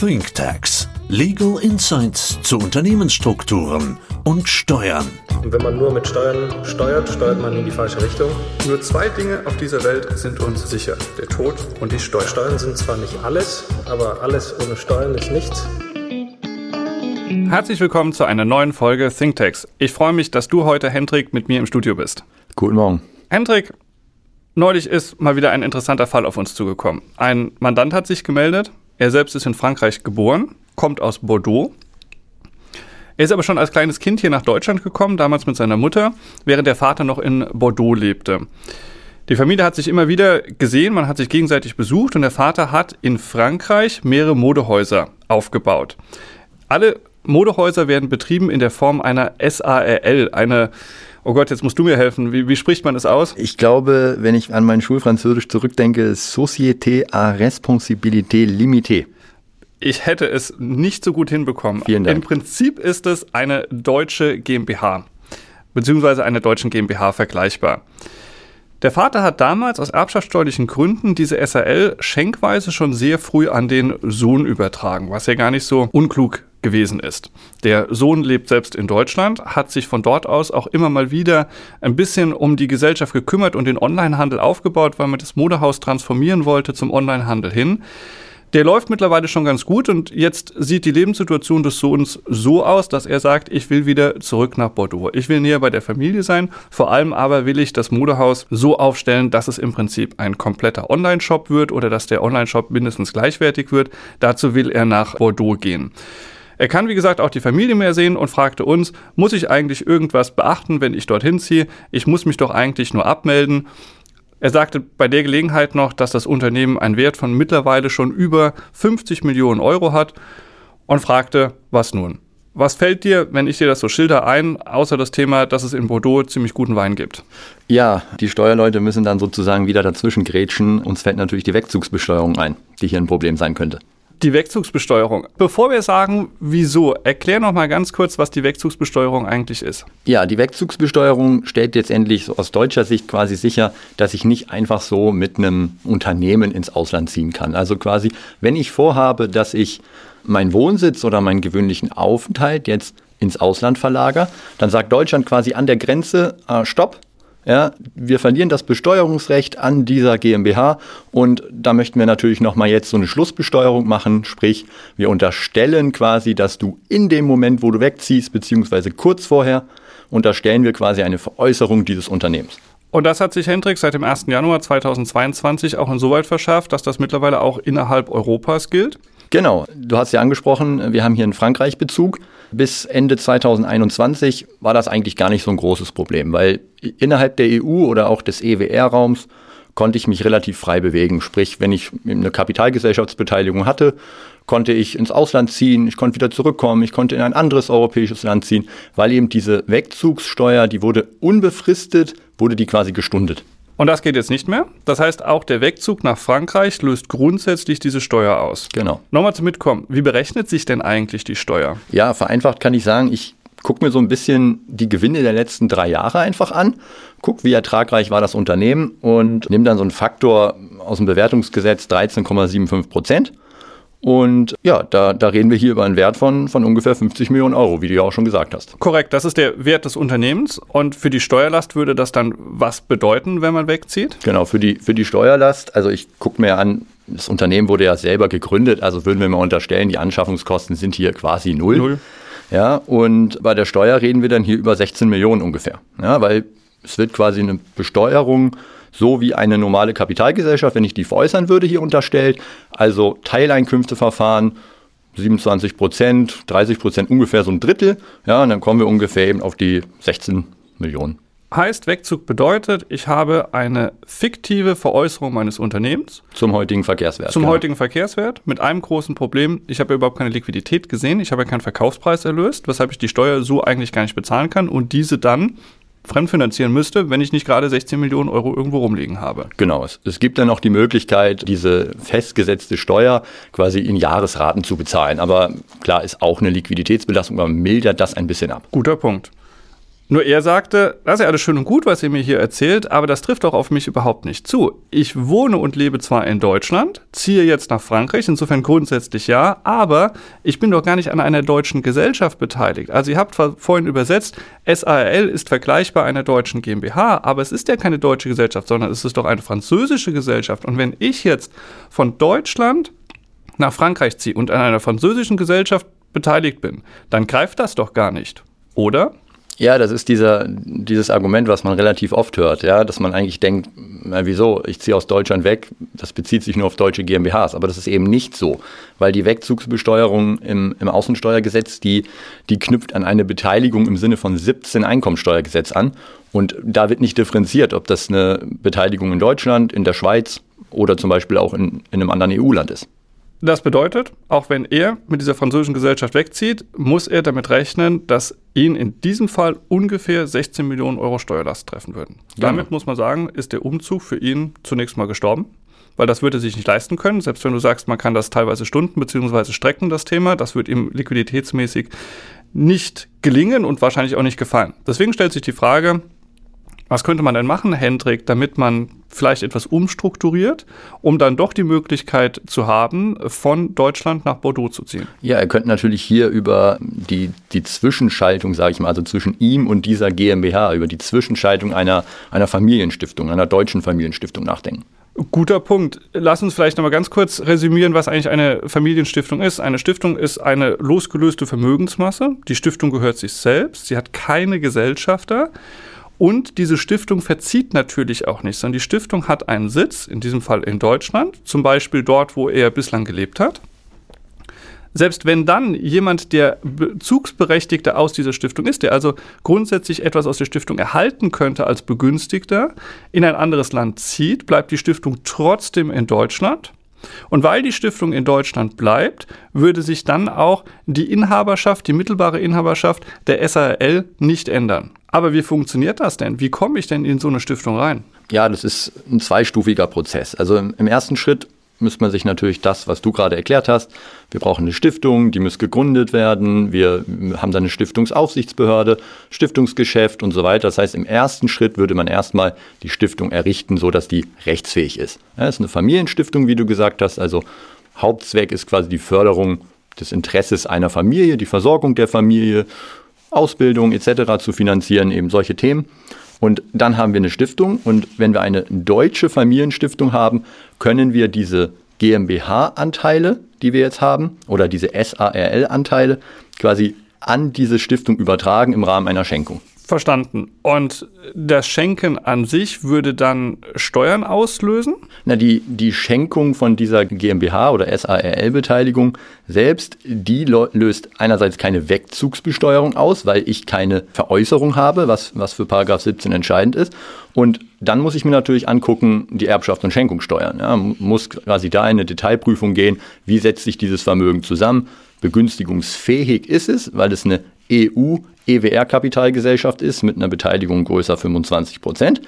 ThinkTax. Legal Insights zu Unternehmensstrukturen und Steuern. Und wenn man nur mit Steuern steuert, steuert man in die falsche Richtung. Nur zwei Dinge auf dieser Welt sind uns sicher. Der Tod und die Steuern. Steuern sind zwar nicht alles, aber alles ohne Steuern ist nichts. Herzlich willkommen zu einer neuen Folge ThinkTax. Ich freue mich, dass du heute, Hendrik, mit mir im Studio bist. Guten Morgen. Hendrik, neulich ist mal wieder ein interessanter Fall auf uns zugekommen. Ein Mandant hat sich gemeldet. Er selbst ist in Frankreich geboren, kommt aus Bordeaux. Er ist aber schon als kleines Kind hier nach Deutschland gekommen, damals mit seiner Mutter, während der Vater noch in Bordeaux lebte. Die Familie hat sich immer wieder gesehen, man hat sich gegenseitig besucht und der Vater hat in Frankreich mehrere Modehäuser aufgebaut. Alle Modehäuser werden betrieben in der Form einer SARL, eine Oh Gott, jetzt musst du mir helfen. Wie, wie spricht man das aus? Ich glaube, wenn ich an mein Schulfranzösisch zurückdenke, Société à Responsabilité Limitée. Ich hätte es nicht so gut hinbekommen. Vielen Dank. Im Prinzip ist es eine deutsche GmbH, beziehungsweise eine deutschen GmbH vergleichbar. Der Vater hat damals aus erbschaftssteuerlichen Gründen diese SAL schenkweise schon sehr früh an den Sohn übertragen, was ja gar nicht so unklug gewesen ist. Der Sohn lebt selbst in Deutschland, hat sich von dort aus auch immer mal wieder ein bisschen um die Gesellschaft gekümmert und den Onlinehandel aufgebaut, weil man das Modehaus transformieren wollte zum Onlinehandel hin. Der läuft mittlerweile schon ganz gut und jetzt sieht die Lebenssituation des Sohns so aus, dass er sagt, ich will wieder zurück nach Bordeaux. Ich will näher bei der Familie sein. Vor allem aber will ich das Modehaus so aufstellen, dass es im Prinzip ein kompletter Online-Shop wird oder dass der Online-Shop mindestens gleichwertig wird. Dazu will er nach Bordeaux gehen. Er kann, wie gesagt, auch die Familie mehr sehen und fragte uns, muss ich eigentlich irgendwas beachten, wenn ich dorthin ziehe? Ich muss mich doch eigentlich nur abmelden. Er sagte bei der Gelegenheit noch, dass das Unternehmen einen Wert von mittlerweile schon über 50 Millionen Euro hat und fragte, was nun? Was fällt dir, wenn ich dir das so schilder, ein, außer das Thema, dass es in Bordeaux ziemlich guten Wein gibt? Ja, die Steuerleute müssen dann sozusagen wieder dazwischen grätschen. Uns fällt natürlich die Wegzugsbesteuerung ein, die hier ein Problem sein könnte. Die Wegzugsbesteuerung. Bevor wir sagen, wieso, erklär noch mal ganz kurz, was die Wegzugsbesteuerung eigentlich ist. Ja, die Wegzugsbesteuerung stellt letztendlich so aus deutscher Sicht quasi sicher, dass ich nicht einfach so mit einem Unternehmen ins Ausland ziehen kann. Also quasi, wenn ich vorhabe, dass ich meinen Wohnsitz oder meinen gewöhnlichen Aufenthalt jetzt ins Ausland verlagere, dann sagt Deutschland quasi an der Grenze, äh, stopp, ja, wir verlieren das Besteuerungsrecht an dieser GmbH und da möchten wir natürlich nochmal jetzt so eine Schlussbesteuerung machen, sprich wir unterstellen quasi, dass du in dem Moment, wo du wegziehst, beziehungsweise kurz vorher, unterstellen wir quasi eine Veräußerung dieses Unternehmens. Und das hat sich Hendrik seit dem 1. Januar 2022 auch insoweit verschärft, dass das mittlerweile auch innerhalb Europas gilt? Genau, du hast ja angesprochen, wir haben hier einen Frankreich-Bezug. Bis Ende 2021 war das eigentlich gar nicht so ein großes Problem, weil innerhalb der EU oder auch des EWR-Raums konnte ich mich relativ frei bewegen. Sprich, wenn ich eine Kapitalgesellschaftsbeteiligung hatte, konnte ich ins Ausland ziehen, ich konnte wieder zurückkommen, ich konnte in ein anderes europäisches Land ziehen, weil eben diese Wegzugssteuer, die wurde unbefristet, wurde die quasi gestundet. Und das geht jetzt nicht mehr. Das heißt, auch der Wegzug nach Frankreich löst grundsätzlich diese Steuer aus. Genau. Nochmal zum Mitkommen. Wie berechnet sich denn eigentlich die Steuer? Ja, vereinfacht kann ich sagen, ich gucke mir so ein bisschen die Gewinne der letzten drei Jahre einfach an, gucke, wie ertragreich war das Unternehmen und nehme dann so einen Faktor aus dem Bewertungsgesetz 13,75 Prozent und ja, da, da reden wir hier über einen Wert von, von ungefähr 50 Millionen Euro, wie du ja auch schon gesagt hast. Korrekt, das ist der Wert des Unternehmens. Und für die Steuerlast würde das dann was bedeuten, wenn man wegzieht? Genau, für die, für die Steuerlast, also ich gucke mir an, das Unternehmen wurde ja selber gegründet, also würden wir mal unterstellen, die Anschaffungskosten sind hier quasi null. Null. Ja, und bei der Steuer reden wir dann hier über 16 Millionen ungefähr. Ja, weil es wird quasi eine Besteuerung so wie eine normale Kapitalgesellschaft, wenn ich die veräußern würde, hier unterstellt. Also Teileinkünfteverfahren, 27 Prozent, 30 Prozent, ungefähr so ein Drittel. Ja, und dann kommen wir ungefähr eben auf die 16 Millionen. Heißt, Wegzug bedeutet, ich habe eine fiktive Veräußerung meines Unternehmens. Zum heutigen Verkehrswert. Zum genau. heutigen Verkehrswert mit einem großen Problem. Ich habe überhaupt keine Liquidität gesehen. Ich habe keinen Verkaufspreis erlöst, weshalb ich die Steuer so eigentlich gar nicht bezahlen kann und diese dann fremdfinanzieren müsste, wenn ich nicht gerade 16 Millionen Euro irgendwo rumliegen habe. Genau, es, es gibt dann noch die Möglichkeit, diese festgesetzte Steuer quasi in Jahresraten zu bezahlen. Aber klar ist auch eine Liquiditätsbelastung, aber mildert das ein bisschen ab. Guter Punkt. Nur er sagte, das ist ja alles schön und gut, was ihr mir hier erzählt, aber das trifft doch auf mich überhaupt nicht zu. Ich wohne und lebe zwar in Deutschland, ziehe jetzt nach Frankreich, insofern grundsätzlich ja, aber ich bin doch gar nicht an einer deutschen Gesellschaft beteiligt. Also ihr habt vorhin übersetzt, SARL ist vergleichbar einer deutschen GmbH, aber es ist ja keine deutsche Gesellschaft, sondern es ist doch eine französische Gesellschaft. Und wenn ich jetzt von Deutschland nach Frankreich ziehe und an einer französischen Gesellschaft beteiligt bin, dann greift das doch gar nicht. Oder? Ja, das ist dieser, dieses Argument, was man relativ oft hört, ja, dass man eigentlich denkt, na, wieso, ich ziehe aus Deutschland weg, das bezieht sich nur auf deutsche GmbHs, aber das ist eben nicht so, weil die Wegzugsbesteuerung im, im Außensteuergesetz, die, die knüpft an eine Beteiligung im Sinne von 17 Einkommensteuergesetz an. Und da wird nicht differenziert, ob das eine Beteiligung in Deutschland, in der Schweiz oder zum Beispiel auch in, in einem anderen EU-Land ist. Das bedeutet, auch wenn er mit dieser französischen Gesellschaft wegzieht, muss er damit rechnen, dass ihn in diesem Fall ungefähr 16 Millionen Euro Steuerlast treffen würden. Ja. Damit muss man sagen, ist der Umzug für ihn zunächst mal gestorben, weil das würde er sich nicht leisten können. Selbst wenn du sagst, man kann das teilweise Stunden bzw. strecken, das Thema, das wird ihm liquiditätsmäßig nicht gelingen und wahrscheinlich auch nicht gefallen. Deswegen stellt sich die Frage, was könnte man denn machen, Hendrik, damit man vielleicht etwas umstrukturiert, um dann doch die Möglichkeit zu haben, von Deutschland nach Bordeaux zu ziehen? Ja, er könnte natürlich hier über die, die Zwischenschaltung, sage ich mal, also zwischen ihm und dieser GmbH, über die Zwischenschaltung einer, einer Familienstiftung, einer deutschen Familienstiftung nachdenken. Guter Punkt. Lass uns vielleicht nochmal ganz kurz resümieren, was eigentlich eine Familienstiftung ist. Eine Stiftung ist eine losgelöste Vermögensmasse. Die Stiftung gehört sich selbst. Sie hat keine Gesellschafter. Und diese Stiftung verzieht natürlich auch nicht, sondern die Stiftung hat einen Sitz, in diesem Fall in Deutschland, zum Beispiel dort, wo er bislang gelebt hat. Selbst wenn dann jemand, der Bezugsberechtigter aus dieser Stiftung ist, der also grundsätzlich etwas aus der Stiftung erhalten könnte als Begünstigter, in ein anderes Land zieht, bleibt die Stiftung trotzdem in Deutschland. Und weil die Stiftung in Deutschland bleibt, würde sich dann auch die Inhaberschaft, die mittelbare Inhaberschaft der SARL nicht ändern. Aber wie funktioniert das denn? Wie komme ich denn in so eine Stiftung rein? Ja, das ist ein zweistufiger Prozess. Also im, ersten Schritt müsste man sich natürlich das, was du gerade erklärt hast, wir brauchen eine Stiftung, die muss gegründet werden, wir haben dann eine Stiftungsaufsichtsbehörde, Stiftungsgeschäft und so weiter. Das heißt, im ersten Schritt würde man erstmal die Stiftung errichten, sodass die rechtsfähig ist. Ja, das ist eine Familienstiftung, wie du gesagt hast, also Hauptzweck ist quasi die Förderung des Interesses einer Familie, die Versorgung der Familie, Ausbildung etc. zu finanzieren, eben solche Themen. Und dann haben wir eine Stiftung und wenn wir eine deutsche Familienstiftung haben, können wir diese GmbH-Anteile, die wir jetzt haben, oder diese SARL-Anteile quasi an diese Stiftung übertragen im Rahmen einer Schenkung. Verstanden. Und das Schenken an sich würde dann Steuern auslösen? Na, die, die Schenkung von dieser GmbH oder SARL-Beteiligung selbst, die löst einerseits keine Wegzugsbesteuerung aus, weil ich keine Veräußerung habe, was, was für Paragraph 17 entscheidend ist. Und dann muss ich mir natürlich angucken, die Erbschaft und Schenkung steuern. Ja, muss quasi da in eine Detailprüfung gehen, wie setzt sich dieses Vermögen zusammen. Begünstigungsfähig ist es, weil es eine EU-EWR-Kapitalgesellschaft ist mit einer Beteiligung größer 25 Prozent.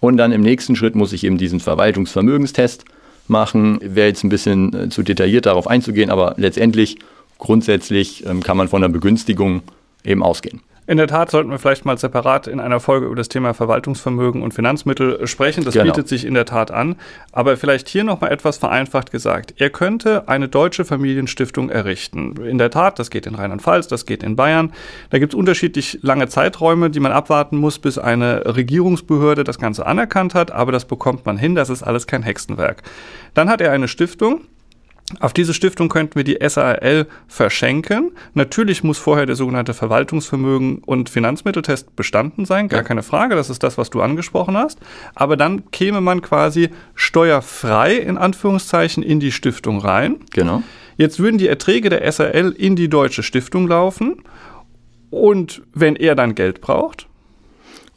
Und dann im nächsten Schritt muss ich eben diesen Verwaltungsvermögenstest machen. Wäre jetzt ein bisschen äh, zu detailliert darauf einzugehen, aber letztendlich grundsätzlich ähm, kann man von einer Begünstigung eben ausgehen. In der Tat sollten wir vielleicht mal separat in einer Folge über das Thema Verwaltungsvermögen und Finanzmittel sprechen. Das genau. bietet sich in der Tat an. Aber vielleicht hier nochmal etwas vereinfacht gesagt. Er könnte eine deutsche Familienstiftung errichten. In der Tat, das geht in Rheinland-Pfalz, das geht in Bayern. Da gibt es unterschiedlich lange Zeiträume, die man abwarten muss, bis eine Regierungsbehörde das Ganze anerkannt hat. Aber das bekommt man hin. Das ist alles kein Hexenwerk. Dann hat er eine Stiftung auf diese Stiftung könnten wir die SARL verschenken. Natürlich muss vorher der sogenannte Verwaltungsvermögen und Finanzmitteltest bestanden sein, gar ja. keine Frage, das ist das, was du angesprochen hast. Aber dann käme man quasi steuerfrei in Anführungszeichen in die Stiftung rein. Genau. Jetzt würden die Erträge der SARL in die deutsche Stiftung laufen. Und wenn er dann Geld braucht,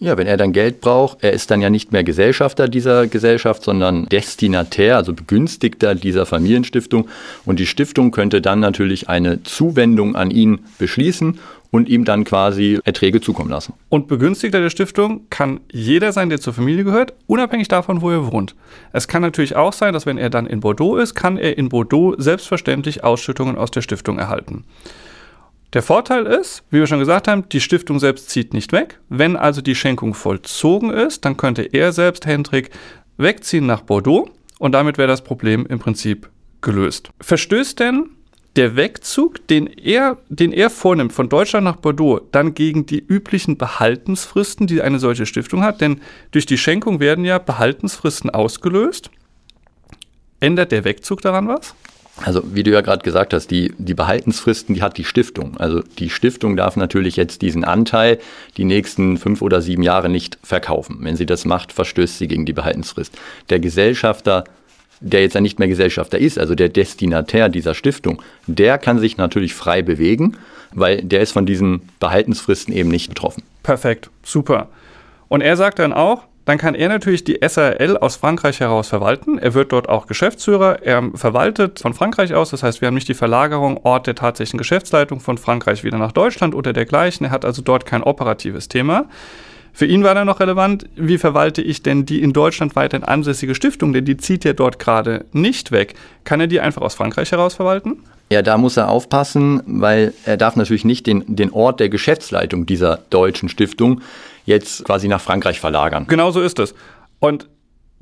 ja, wenn er dann Geld braucht, er ist dann ja nicht mehr Gesellschafter dieser Gesellschaft, sondern Destinatär, also Begünstigter dieser Familienstiftung. Und die Stiftung könnte dann natürlich eine Zuwendung an ihn beschließen und ihm dann quasi Erträge zukommen lassen. Und Begünstigter der Stiftung kann jeder sein, der zur Familie gehört, unabhängig davon, wo er wohnt. Es kann natürlich auch sein, dass wenn er dann in Bordeaux ist, kann er in Bordeaux selbstverständlich Ausschüttungen aus der Stiftung erhalten. Der Vorteil ist, wie wir schon gesagt haben, die Stiftung selbst zieht nicht weg. Wenn also die Schenkung vollzogen ist, dann könnte er selbst, Hendrik, wegziehen nach Bordeaux und damit wäre das Problem im Prinzip gelöst. Verstößt denn der Wegzug, den er, den er vornimmt von Deutschland nach Bordeaux, dann gegen die üblichen Behaltensfristen, die eine solche Stiftung hat, denn durch die Schenkung werden ja Behaltensfristen ausgelöst. Ändert der Wegzug daran was? Also wie du ja gerade gesagt hast, die, die Behaltensfristen, die hat die Stiftung. Also die Stiftung darf natürlich jetzt diesen Anteil die nächsten fünf oder sieben Jahre nicht verkaufen. Wenn sie das macht, verstößt sie gegen die Behaltensfrist. Der Gesellschafter, der jetzt ja nicht mehr Gesellschafter ist, also der Destinatär dieser Stiftung, der kann sich natürlich frei bewegen, weil der ist von diesen Behaltensfristen eben nicht betroffen. Perfekt, super. Und er sagt dann auch, dann kann er natürlich die SRL aus Frankreich heraus verwalten. Er wird dort auch Geschäftsführer. Er verwaltet von Frankreich aus. Das heißt, wir haben nicht die Verlagerung Ort der tatsächlichen Geschäftsleitung von Frankreich wieder nach Deutschland oder dergleichen. Er hat also dort kein operatives Thema. Für ihn war dann noch relevant, wie verwalte ich denn die in Deutschland weiterhin ansässige Stiftung, denn die zieht ja dort gerade nicht weg. Kann er die einfach aus Frankreich heraus verwalten? Ja, da muss er aufpassen, weil er darf natürlich nicht den, den Ort der Geschäftsleitung dieser deutschen Stiftung jetzt quasi nach Frankreich verlagern. Genau so ist es. Und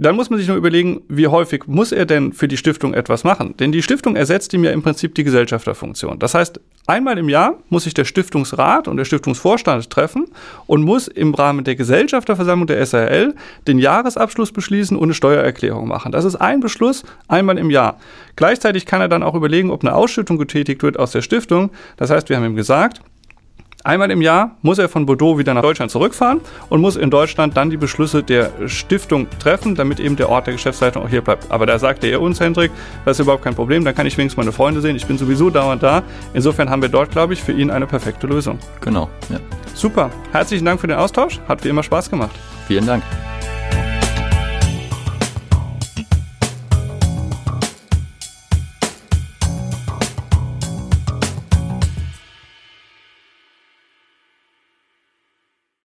dann muss man sich nur überlegen, wie häufig muss er denn für die Stiftung etwas machen? Denn die Stiftung ersetzt ihm ja im Prinzip die Gesellschafterfunktion. Das heißt, einmal im Jahr muss sich der Stiftungsrat und der Stiftungsvorstand treffen und muss im Rahmen der Gesellschafterversammlung der SRL den Jahresabschluss beschließen und eine Steuererklärung machen. Das ist ein Beschluss einmal im Jahr. Gleichzeitig kann er dann auch überlegen, ob eine Ausschüttung getätigt wird aus der Stiftung. Das heißt, wir haben ihm gesagt, Einmal im Jahr muss er von Bordeaux wieder nach Deutschland zurückfahren und muss in Deutschland dann die Beschlüsse der Stiftung treffen, damit eben der Ort der Geschäftsleitung auch hier bleibt. Aber da sagte er uns, Hendrik, das ist überhaupt kein Problem, dann kann ich wenigstens meine Freunde sehen. Ich bin sowieso dauernd da. Insofern haben wir dort, glaube ich, für ihn eine perfekte Lösung. Genau, ja. Super. Herzlichen Dank für den Austausch. Hat wie immer Spaß gemacht. Vielen Dank.